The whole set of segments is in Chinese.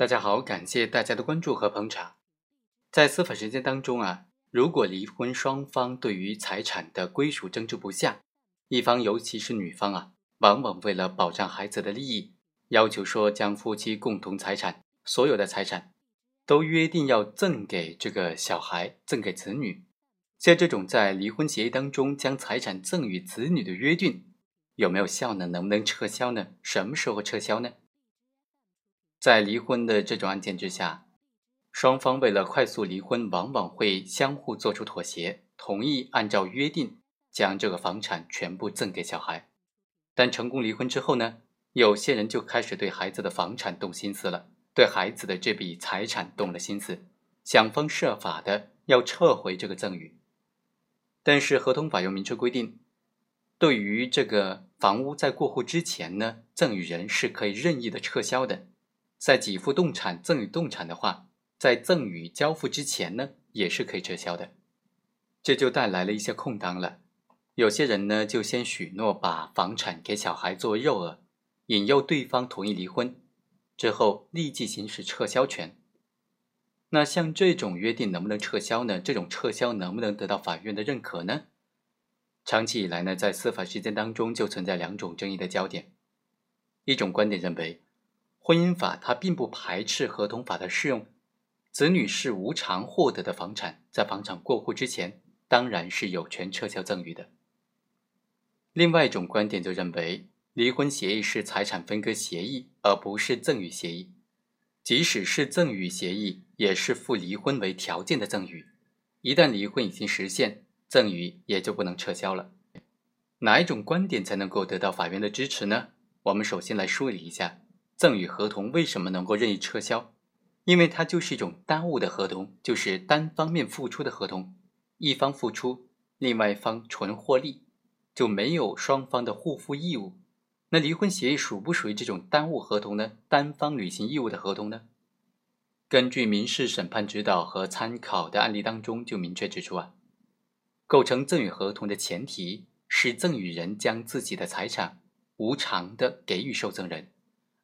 大家好，感谢大家的关注和捧场。在司法实践当中啊，如果离婚双方对于财产的归属争执不下，一方尤其是女方啊，往往为了保障孩子的利益，要求说将夫妻共同财产所有的财产都约定要赠给这个小孩，赠给子女。像这种在离婚协议当中将财产赠与子女的约定，有没有效呢？能不能撤销呢？什么时候撤销呢？在离婚的这种案件之下，双方为了快速离婚，往往会相互做出妥协，同意按照约定将这个房产全部赠给小孩。但成功离婚之后呢，有些人就开始对孩子的房产动心思了，对孩子的这笔财产动了心思，想方设法的要撤回这个赠与。但是合同法又明确规定，对于这个房屋在过户之前呢，赠与人是可以任意的撤销的。在给付动产赠与动产的话，在赠与交付之前呢，也是可以撤销的。这就带来了一些空档了。有些人呢，就先许诺把房产给小孩作为诱饵，引诱对方同意离婚，之后立即行使撤销权。那像这种约定能不能撤销呢？这种撤销能不能得到法院的认可呢？长期以来呢，在司法实践当中就存在两种争议的焦点。一种观点认为。婚姻法它并不排斥合同法的适用，子女是无偿获得的房产，在房产过户之前，当然是有权撤销赠与的。另外一种观点就认为，离婚协议是财产分割协议，而不是赠与协议，即使是赠与协议，也是附离婚为条件的赠与，一旦离婚已经实现，赠与也就不能撤销了。哪一种观点才能够得到法院的支持呢？我们首先来梳理一下。赠与合同为什么能够任意撤销？因为它就是一种单务的合同，就是单方面付出的合同，一方付出，另外一方纯获利，就没有双方的互负义务。那离婚协议属不属于这种单务合同呢？单方履行义务的合同呢？根据民事审判指导和参考的案例当中就明确指出啊，构成赠与合同的前提是赠与人将自己的财产无偿的给予受赠人。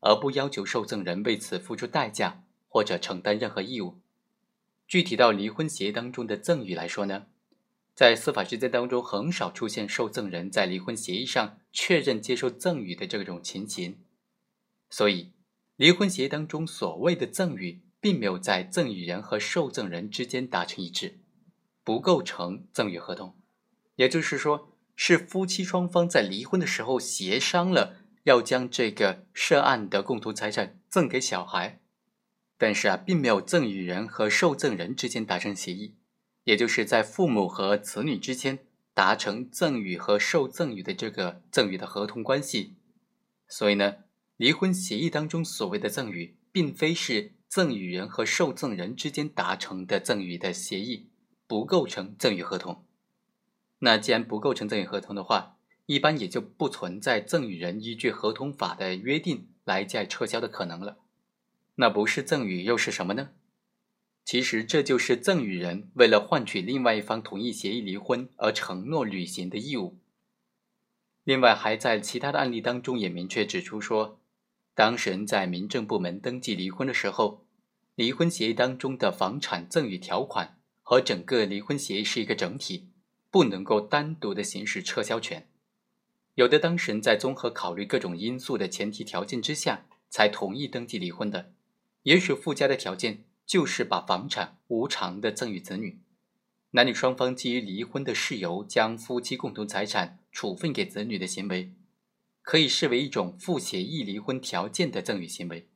而不要求受赠人为此付出代价或者承担任何义务。具体到离婚协议当中的赠与来说呢，在司法实践当中很少出现受赠人在离婚协议上确认接受赠与的这种情形，所以离婚协议当中所谓的赠与，并没有在赠与人和受赠人之间达成一致，不构成赠与合同。也就是说，是夫妻双方在离婚的时候协商了。要将这个涉案的共同财产赠给小孩，但是啊，并没有赠与人和受赠人之间达成协议，也就是在父母和子女之间达成赠与和受赠与的这个赠与的合同关系。所以呢，离婚协议当中所谓的赠与，并非是赠与人和受赠人之间达成的赠与的协议，不构成赠与合同。那既然不构成赠与合同的话，一般也就不存在赠与人依据合同法的约定来加撤销的可能了。那不是赠与又是什么呢？其实这就是赠与人为了换取另外一方同意协议离婚而承诺履行的义务。另外，还在其他的案例当中也明确指出说，当事人在民政部门登记离婚的时候，离婚协议当中的房产赠与条款和整个离婚协议是一个整体，不能够单独的行使撤销权。有的当事人在综合考虑各种因素的前提条件之下，才同意登记离婚的。也许附加的条件就是把房产无偿的赠与子女。男女双方基于离婚的事由，将夫妻共同财产处分给子女的行为，可以视为一种附协议离婚条件的赠与行为。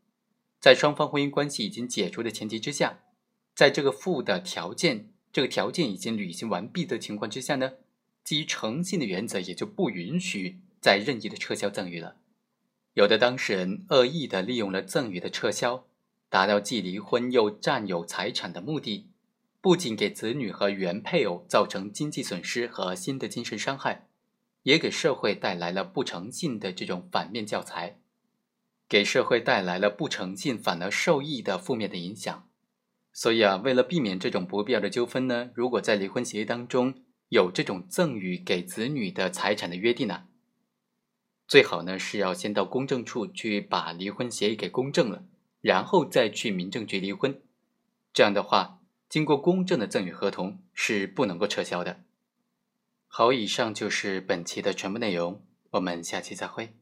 在双方婚姻关系已经解除的前提之下，在这个附的条件，这个条件已经履行完毕的情况之下呢？基于诚信的原则，也就不允许再任意的撤销赠与了。有的当事人恶意的利用了赠与的撤销，达到既离婚又占有财产的目的，不仅给子女和原配偶造成经济损失和新的精神伤害，也给社会带来了不诚信的这种反面教材，给社会带来了不诚信反而受益的负面的影响。所以啊，为了避免这种不必要的纠纷呢，如果在离婚协议当中，有这种赠与给子女的财产的约定呢，最好呢是要先到公证处去把离婚协议给公证了，然后再去民政局离婚。这样的话，经过公证的赠与合同是不能够撤销的。好，以上就是本期的全部内容，我们下期再会。